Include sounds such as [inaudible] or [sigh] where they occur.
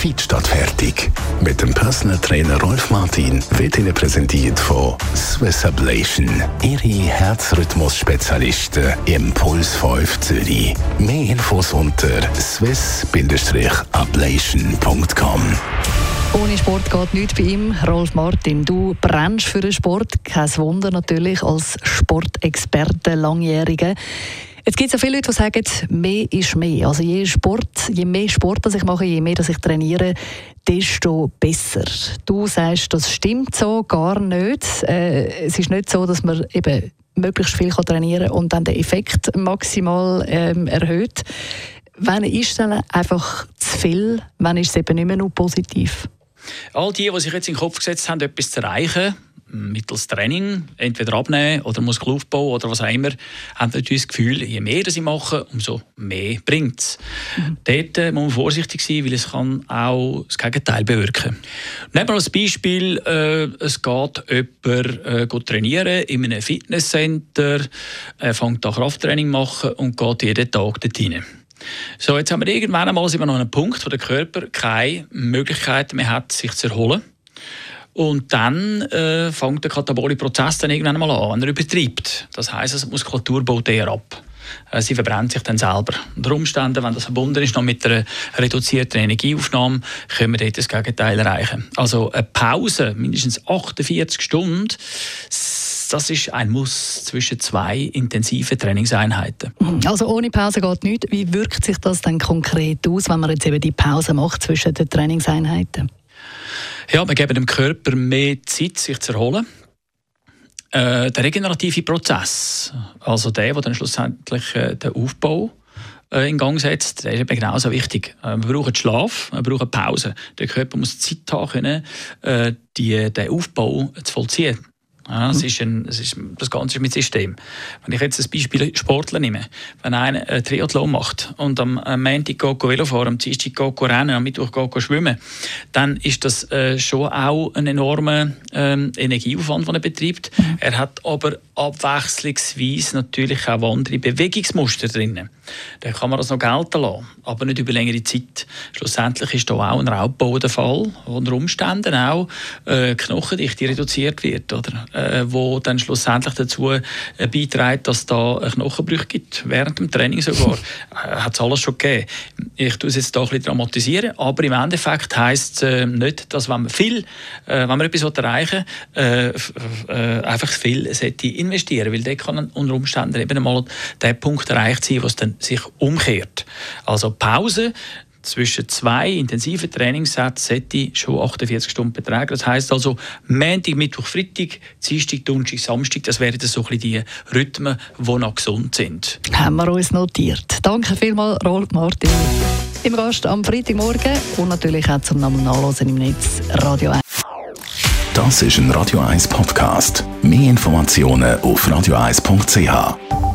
Fit fertig. Mit dem Personal Trainer Rolf Martin wird Ihnen präsentiert von Swiss Ablation. Ihre Herzrhythmus-Spezialisten im Puls 5 Zürich. Mehr Infos unter swiss-ablation.com. Ohne Sport geht nichts bei ihm. Rolf Martin, du brennst für den Sport. Kein Wunder natürlich als Sportexperte, Langjährige. Jetzt gibt es ja viele Leute, die sagen, mehr ist mehr. Also je, Sport, je mehr Sport ich mache, je mehr dass ich trainiere, desto besser. Du sagst, das stimmt so gar nicht. Äh, es ist nicht so, dass man eben möglichst viel kann trainieren und dann den Effekt maximal ähm, erhöht. Wann ist dann einfach zu viel? Wann ist es eben nicht mehr nur positiv? All die, die sich jetzt in den Kopf gesetzt haben, etwas zu erreichen, mittels Training, entweder abnehmen oder Muskelaufbau oder was auch immer, haben natürlich das Gefühl, je mehr sie machen, umso mehr bringt es. Mhm. Dort äh, muss man vorsichtig sein, weil es kann auch das Gegenteil bewirken. Nehmen wir als Beispiel, äh, es geht jemand äh, trainieren in einem Fitnesscenter, äh, fängt da Krafttraining machen und geht jeden Tag dort rein. So, jetzt haben wir irgendwann einmal sind wir noch an einem Punkt, wo der Körper keine Möglichkeit mehr hat, sich zu erholen. Und dann äh, fängt der katabolische Prozess dann irgendwann mal an, wenn er übertreibt. Das heisst, also, die Muskulatur baut eher ab. Äh, sie verbrennt sich dann selber. Unter Umständen, wenn das verbunden ist noch mit einer reduzierten Energieaufnahme, können wir dort das Gegenteil erreichen. Also eine Pause, mindestens 48 Stunden, das ist ein Muss zwischen zwei intensiven Trainingseinheiten. Also ohne Pause geht nichts. Wie wirkt sich das dann konkret aus, wenn man jetzt eben die Pause macht zwischen den Trainingseinheiten? Ja, wir geben dem Körper mehr Zeit, sich zu erholen. Äh, der regenerative Prozess, also der, der dann schlussendlich äh, den Aufbau äh, in Gang setzt, der ist eben genauso wichtig. Äh, wir brauchen Schlaf, wir brauchen Pause. Der Körper muss Zeit haben, können, äh, die, den Aufbau zu vollziehen. Ja, es ist ein, es ist, das Ganze ist mit System. Wenn ich jetzt ein Beispiel Sportler nehme, wenn einer ein Triathlon macht und am, Montag geht Velo fahren, am Dienstag geht rennen, am Mittwoch geht schwimmen, dann ist das äh, schon auch ein enormer ähm, Energieaufwand, den er betreibt. Mhm. Er hat aber abwechslungsweise natürlich auch andere Bewegungsmuster drin. Dann kann man das noch gelten lassen, aber nicht über längere Zeit. Schlussendlich ist da auch ein Raubbau der Fall, unter Umständen auch äh, Knochendichte reduziert wird, oder? Äh, wo dann schlussendlich dazu äh, beiträgt, dass da ein Knochenbruch gibt, während dem Training sogar. [laughs] äh, hat es alles schon gegeben. Ich tue es jetzt hier ein bisschen dramatisieren, aber im Endeffekt heisst es äh, nicht, dass wenn man viel, äh, wenn man etwas erreichen will, äh, einfach viel sollte investieren, weil dann kann unter Umständen eben mal der Punkt erreicht sein, wo es dann sich umkehrt. Also Pause zwischen zwei intensiven Trainingssätzen sollte schon 48 Stunden betragen. Das heißt also Montag, Mittwoch, Freitag, Dienstag, Donnerstag, Samstag. Das wären so ein die Rhythmen, die noch gesund sind. Haben wir uns notiert. Danke vielmals, Rolf Martin. Im Gast am Freitagmorgen und natürlich auch zum Nachlesen im Netz Radio 1. Das ist ein Radio 1 Podcast. Mehr Informationen auf radio1.ch.